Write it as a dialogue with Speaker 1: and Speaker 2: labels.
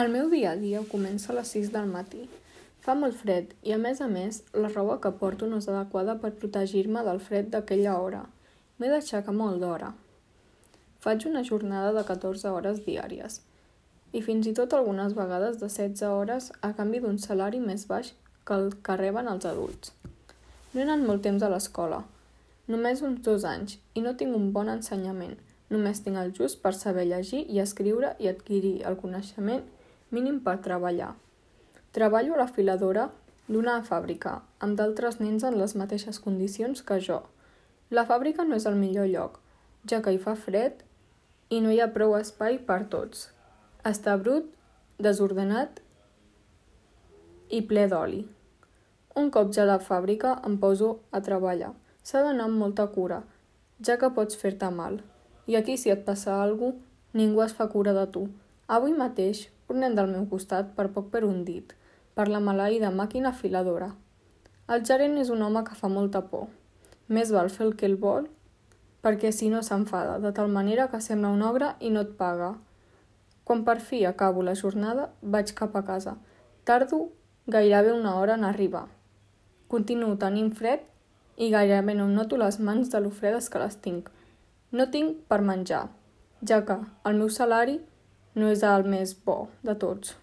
Speaker 1: El meu dia a dia comença a les 6 del matí. Fa molt fred i, a més a més, la roba que porto no és adequada per protegir-me del fred d'aquella hora. M'he d'aixecar molt d'hora. Faig una jornada de 14 hores diàries i fins i tot algunes vegades de 16 hores a canvi d'un salari més baix que el que reben els adults. No he anat molt temps a l'escola, només uns dos anys, i no tinc un bon ensenyament. Només tinc el just per saber llegir i escriure i adquirir el coneixement mínim per treballar. Treballo a la filadora d'una fàbrica, amb d'altres nens en les mateixes condicions que jo. La fàbrica no és el millor lloc, ja que hi fa fred i no hi ha prou espai per tots. Està brut, desordenat i ple d'oli. Un cop ja a la fàbrica em poso a treballar. S'ha d'anar amb molta cura, ja que pots fer-te mal. I aquí si et passa alguna cosa, ningú es fa cura de tu. Avui mateix un nen del meu costat per poc per un dit, per la maleïda màquina filadora. El gerent és un home que fa molta por. Més val fer el que el vol, perquè si no s'enfada, de tal manera que sembla un ogre i no et paga. Quan per fi acabo la jornada, vaig cap a casa. Tardo gairebé una hora en arribar. Continuo tenint fred i gairebé no em noto les mans de lo fredes que les tinc. No tinc per menjar, ja que el meu salari no és el més bo de tots.